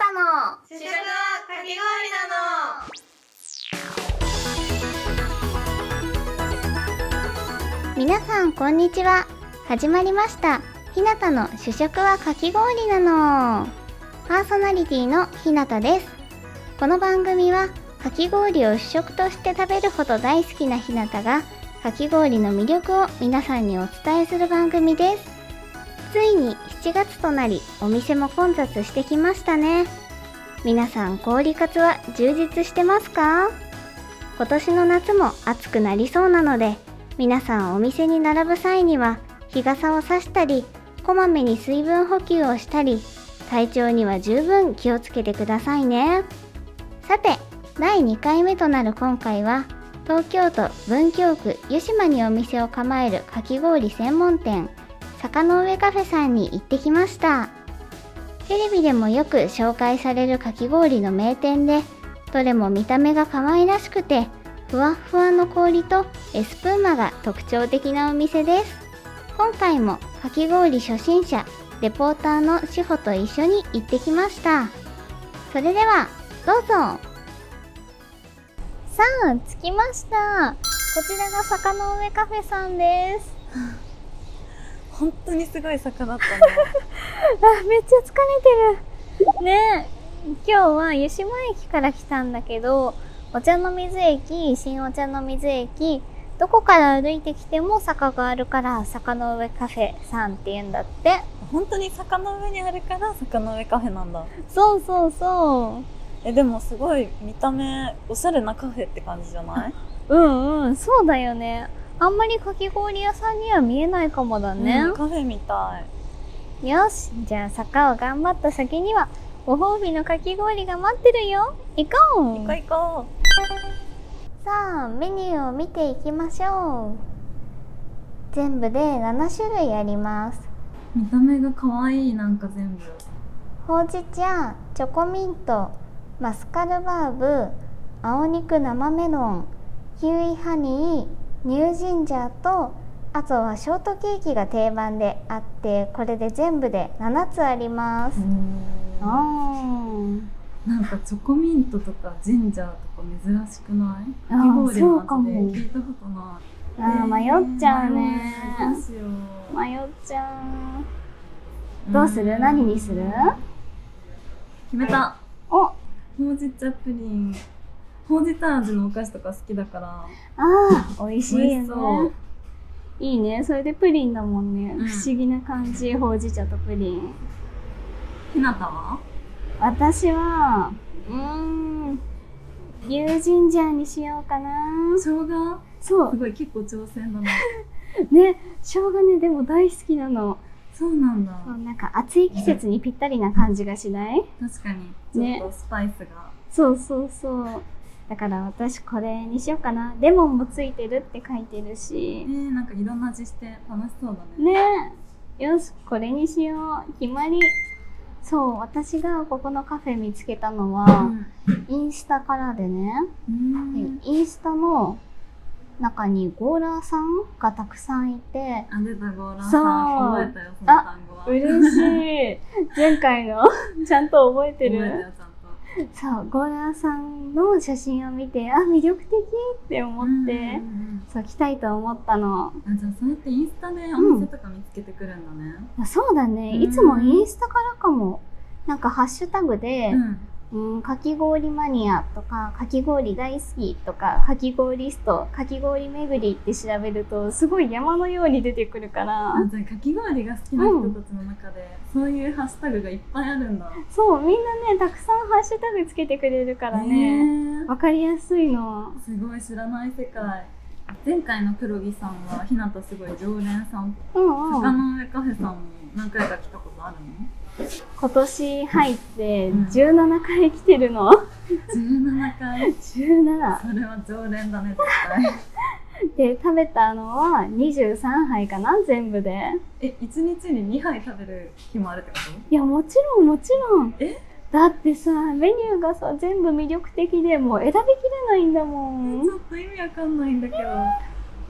たの。主食はかき氷なの。皆さんこんにちは。始まりました。ひなたの主食はかき氷なの。パーソナリティのひなたです。この番組はかき氷を主食として食べるほど大好きなひなたがかき氷の魅力を皆さんにお伝えする番組ですついに7月となりお店も混雑してきましたね。皆さん氷カツは充実してますか？今年の夏も暑くなりそうなので皆さんお店に並ぶ際には日傘を差したりこまめに水分補給をしたり体調には十分気をつけてくださいね。さて第2回目となる今回は東京都文京区湯島にお店を構えるかき氷専門店坂の上カフェさんに行ってきました。テレビでもよく紹介されるかき氷の名店でどれも見た目が可愛らしくてふわっふわの氷とエスプーマが特徴的なお店です。今回もかき氷初心者レポーターの志保と一緒に行ってきました。それではどうぞ。さあ着きました。こちらが坂の上カフェさんです 本当にすごい坂だったね。あめっちゃ疲れてる。ね今日は湯島駅から来たんだけどお茶の水駅新お茶の水駅どこから歩いてきても坂があるから坂の上カフェさんって言うんだって。本当に坂の上にあるから坂の上カフェなんだ。そうそうそう。えでもすごい見た目おしゃれなカフェって感じじゃない？うんうんそうだよねあんまりかき氷屋さんには見えないかもだね、うん、カフェみたい。よしじゃあ坂を頑張った先にはご褒美のかき氷が待ってるよ。行こう。行こう行こう。さあメニューを見ていきましょう。全部で7種類あります。見た目が可愛いなんか全部。ほうじ茶チョコミントマスカルバーブ青肉生メロンキウイハニーニュージンジャーとあとはショートケーキが定番であってこれで全部で7つあります。なんかチョコミントとかジンジャーとか珍しくない？かき氷の味で聞いたことない。あ、迷っちゃうね。迷っちゃう。どうする？何にする？決めた。お。ほうじ茶プリンほうじ茶味のお菓子とか好きだから。ああ美味しいよね。いいね。それでプリンだもんね、うん、不思議な感じほうじ茶とプリン。ひなたは？私はうん。ニュージンジャーにしようかな。生姜？そう。すごい結構挑戦だな。ね生姜ねでも大好きなの。そうなんだ。そうなんか暑い季節にぴったりな感じがしない？確かに。ちょっとスパイスが、ね、そうそうそうだから私これにしようかな。レモンもついてるって書いてるし。えー、なんかいろんな味して楽しそうだね。ねよしこれにしよう。決まり。そう私がここのカフェ見つけたのは、うん、インスタからでね。インスタの中にゴーラーさんがたくさんいて。あ出たゴーラーさん覚えたよその単語は。嬉しい。前回のちゃんと覚えてる？そうゴーラーさんの写真を見てあ魅力的って思って、うんうんうん、そう来たいと思ったの。あじゃあそうやってインスタでお店とか見つけてくるんだね、うん、そうだね。いつもインスタからかも。なんかハッシュタグで、うんうん、かき氷マニアとか、かき氷大好きとか、かき氷スト、かき氷巡りって調べると、すごい山のように出てくるから。あ、じゃあかき氷が好きな人たちの中で、うん、そういうハッシュタグがいっぱいあるんだ。そう、みんなね、たくさんハッシュタグつけてくれるからね。わ、かりやすいの。すごい知らない世界。前回の黒木さんは、ひなたすごい常連さん。うんうん。坂の上カフェさんも何回か来たことあるの？今年入って17回来てるの、うん、17回17それは常連だね絶対。で食べたのは23杯かな全部で。え一日に2杯食べる日もあるってこと？いやもちろんもちろん。え？だってさメニューがさ全部魅力的でもう選びきれないんだもん。ちょっと意味わかんないんだけど。い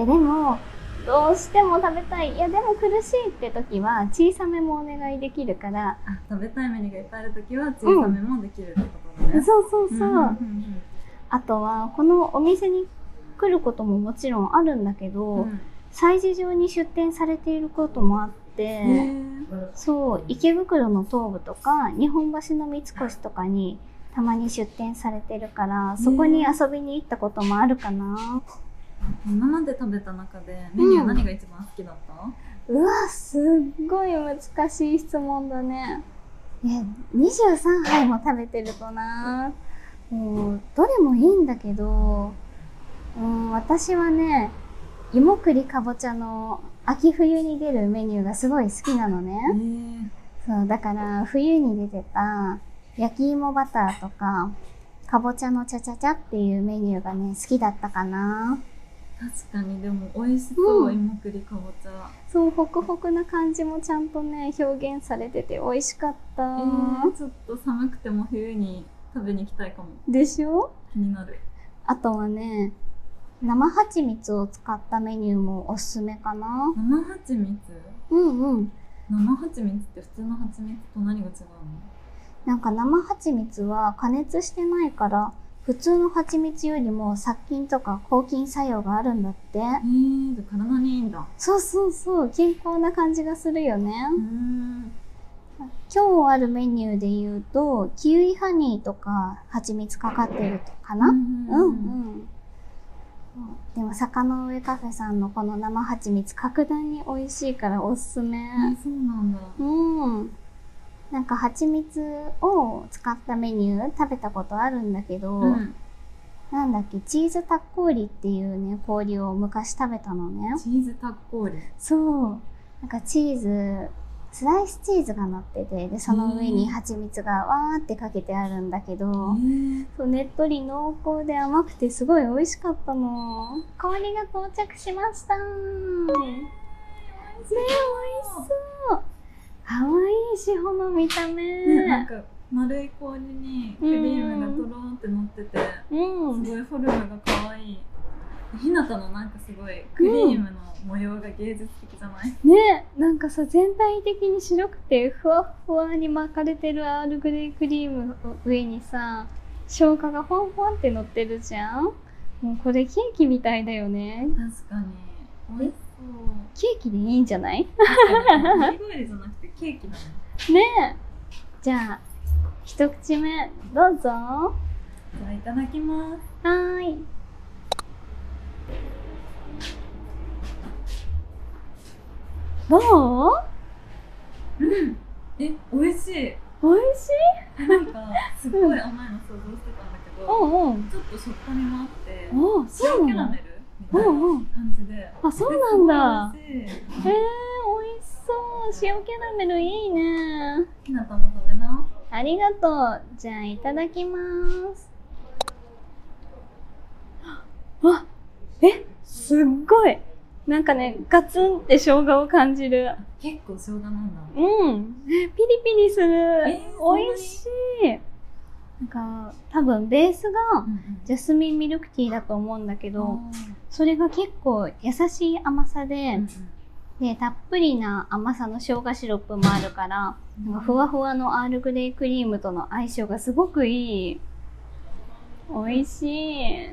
やでもどうしても食べたい。いやでも苦しいって時は小さめもお願いできるから。あ食べたいメニューがいっぱいある時は小さめもできるってことだね、そうそうそう、んんんあとはこのお店に来ることももちろんあるんだけど、うん。催事場に出店されていることもあって、そう池袋の東部とか日本橋の三越とかにたまに出店されてるからそこに遊びに行ったこともあるかな、今まで食べた中でメニュー何が一番好きだった、うわすっごい難しい質問だね。え23杯も食べてるとな。もうどれもいいんだけど。うん私はね芋栗かぼちゃの秋冬に出るメニューがすごい好きなのね、そう、だから冬に出てた焼き芋バターとか、かぼちゃのちゃちゃちゃっていうメニューがね、好きだったかな。確かにでも美味しそう、うん芋栗かぼちゃそう、ホクホクな感じもちゃんとね、表現されてて美味しかった。えー、ちょっと寒くても冬に食べに行きたいかもでしょ？気になるあとはね、生蜂蜜を使ったメニューもおすすめかな。生蜂蜜？うんうん。生蜂蜜って普通の蜂蜜と何が違うの？なんか生蜂蜜は加熱してないから、普通の蜂蜜よりも殺菌とか抗菌作用があるんだって。へえじゃあ体にいいんだそうそうそう、健康な感じがするよね。うん今日あるメニューで言うと、キウイハニーとか蜂蜜かかってるかな、うん、うんうんでも坂の上カフェさんのこの生蜂蜜格段に美味しいからおすすめ。えそうなんだうん。なんか蜂蜜を使ったメニュー食べたことあるんだけど、うんなんだっけ、チーズタッコーリっていうね、氷を昔食べたのね。チーズタッコーリそう。なんかチーズ、スライスチーズが乗ってて、で、その上に蜂蜜がわーってかけてあるんだけど、へそうねっとり濃厚で甘くてすごい美味しかったの。氷が到着しました。ねえ、美味しそう。かわいいしほの見た目。ねなんか丸い氷にクリームがとろーって乗っててうん。すごいフォルムが可愛いひなたのなんかすごいクリームの模様が芸術的じゃない、ねなんかさ全体的に白くてふわっふわに巻かれてるアールグレイクリームの上にさ生姜がフォンフォンって乗ってるじゃん。もうこれケーキみたいだよね。確かに。美味しそう。ケーキでいいんじゃない？確かじゃなくてケーキ。だねねえ。じゃあ一口目どうぞ。はじゃあいただきます。ーい。どう？うん。え美味しい。美味しい？なんかすごい甘いの想像してたんだけど、うん。うんちょっとしょっぱみもあっておそう塩キャなんだラメルみたいな感じで、あそうなんだ。ですごい美味しい。えー、塩キャラメルいいね。ひなたも食べな。ありがとう。じゃあいただきます。あえすっごい。なんかねガツンって生姜を感じる。結構生姜なんだ。うん。えピリピリする、えー美味しい。なんか多分ベースがうんジャスミンミルクティーだと思うんだけうんどそれが結構優しい甘さで、うんで、たっぷりな甘さの生姜シロップもあるから、なんかふわふわのアールグレイクリームとの相性がすごくいい。美味しい。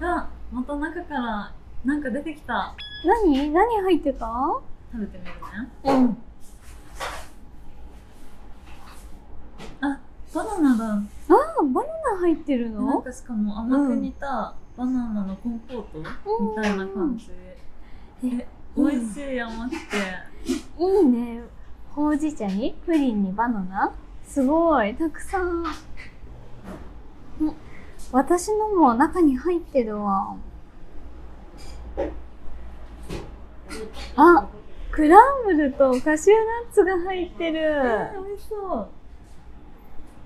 あまた中からなんか出てきた。何？何入ってた？食べてみるね。うん。あバナナだ。あー、バナナ入ってるなんのかしかも甘く煮たバナナのコンポートみたいな感じ。え美味しい甘くていいね。ほうじ茶に？プリンにバナナ？すごい、たくさん。ん私のも中に入ってるわ。あ、クランブルとカシューナッツが入ってる。美味しそ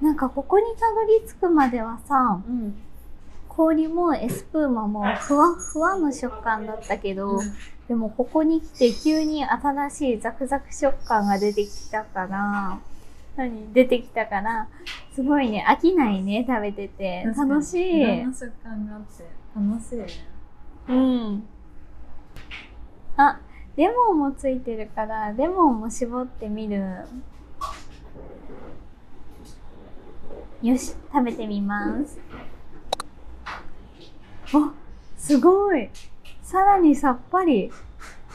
うなんかここにたどり着くまではさ、うん氷もエスプーマもふわっふわの食感だったけど、でもここに来て急に新しいザクザク食感が出てきたから、何？出てきたから、すごいね、飽きないね、食べてて。楽しい。いろんな食感があって楽しいねうん。あ、レモンもついてるから、レモンも絞ってみる。よし、食べてみます。あ、すごい。さらにさっぱり。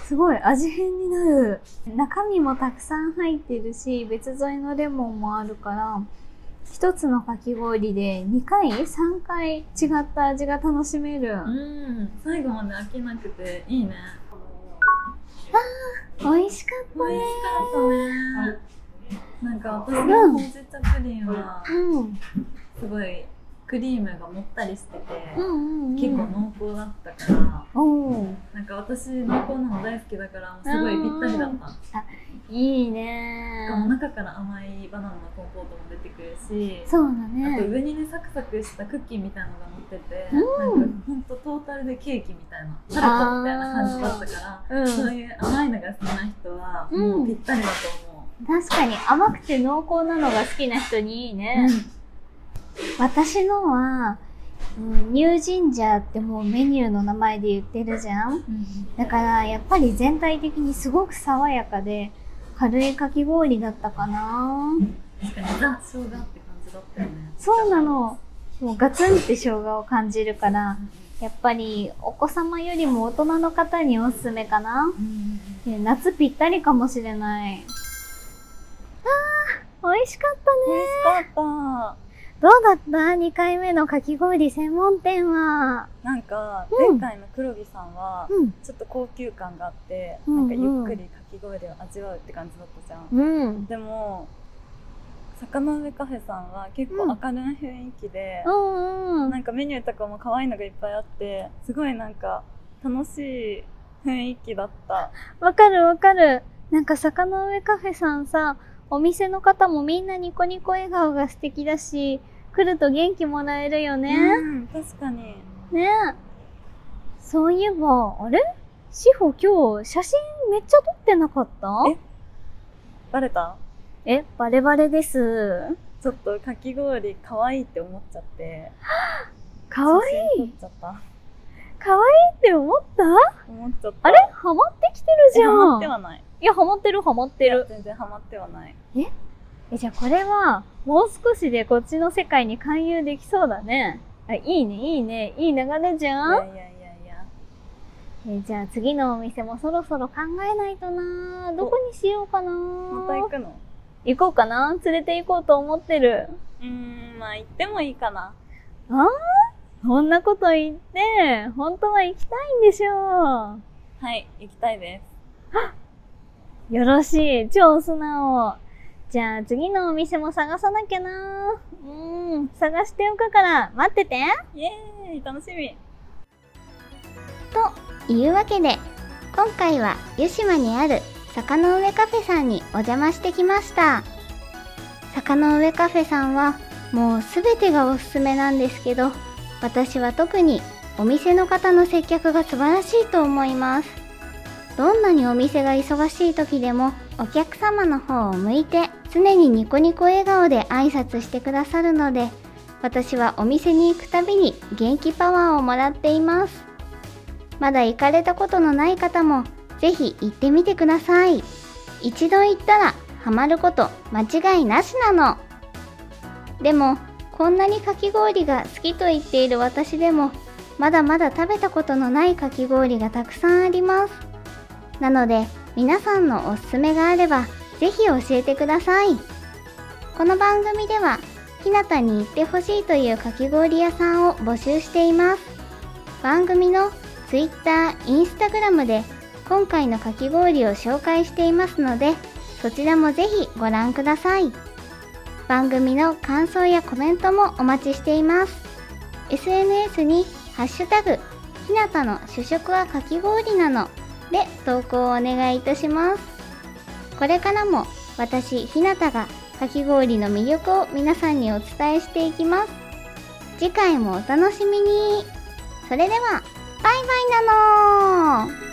すごい味変になる。中身もたくさん入ってるし、別添えのレモンもあるから、一つのかき氷で2回 ?3 回違った味が楽しめる。うん。最後まで飽きなくていいね。あー、美味しかったね。美味しかったね。なんか私のほうじ茶プリンは、すごいクリームがもったりしてて、結構濃厚だったから、なんか私濃厚なの大好きだからすごいぴったりだった。いいね。しかも中から甘いバナナのコンポートも出てくるしそうだね。あと上にねサクサクしたクッキーみたいなのが乗ってて、うん、なんかほんとトータルでケーキみたいなタルトみたいな感じだったから、うん、そういう甘いのが好きな人はもうぴったりだと思う、確かに甘くて濃厚なのが好きな人にいいね、私のはうん、ニュージンジャーってもうメニューの名前で言ってるじゃん、うん、だからやっぱり全体的にすごく爽やかで軽いかき氷だったかな。確かにザ生姜って感じだったよね。そうなの。もうガツンって生姜を感じるから、やっぱりお子様よりも大人の方におすすめかな、うん、夏ぴったりかもしれない。あー美味しかったね。美味しかったどうだった ?2 回目のかき氷専門店は。なんか、前回の黒木さんは、ちょっと高級感があって、うん、なんかゆっくりかき氷を味わうって感じだったじゃん。うん、でも、坂の上カフェさんは結構明るい雰囲気で、うん、なんかメニューとかも可愛いのがいっぱいあって、すごいなんか楽しい雰囲気だった。わかるわかる。なんか坂の上カフェさんさ、お店の方もみんなニコニコ笑顔が素敵だし、来ると元気もらえるよね。うん、確かに。ねそういえば、あれ？志保今日写真めっちゃ撮ってなかった？え？バレた？え、バレバレです。ちょっとかき氷可愛いって思っちゃって。可愛い？撮っちゃった。可愛いって思った？思っちゃった。あれ？ハマってきてるじゃん。ハマってはない。いや、ハマってるハマってる。全然ハマってはない。え？え、じゃあこれは、もう少しでこっちの世界に勧誘できそうだね。あ、いいね、いいね。いい流れじゃんいやいやいやいや。え、じゃあ次のお店もそろそろ考えないとなどこにしようかなまた行くの？行こうかな連れて行こうと思ってる。うーん、まあ行ってもいいかな。ああそんなこと言って、本当は行きたいんでしょう。はい、行きたいです。よろしい。超素直。じゃあ次のお店も探さなきゃなうん、探しておくから待っててイエーイ楽しみというわけで、今回は湯島にある坂の上カフェさんにお邪魔してきました。坂の上カフェさんはもうすべてがおすすめなんですけど、私は特にお店の方の接客が素晴らしいと思います。どんなにお店が忙しい時でもお客様の方を向いて常にニコニコ笑顔で挨拶してくださるので私はお店に行くたびに元気パワーをもらっています。まだ行かれたことのない方もぜひ行ってみてください。一度行ったらハマること間違いなしなの。でもこんなにかき氷が好きと言っている私でもまだまだ食べたことのないかき氷がたくさんあります。なので皆さんのおすすめがあればぜひ教えてください。この番組では、ひなたに行ってほしいというかき氷屋さんを募集しています。番組の Twitter、Instagram で今回のかき氷を紹介していますので、そちらもぜひご覧ください。番組の感想やコメントもお待ちしています。SNS にハッシュタグ、ひなたの主食はかき氷なので投稿をお願いいたします。これからも私、ひなたがかき氷の魅力を皆さんにお伝えしていきます。次回もお楽しみに。それでは、バイバイなの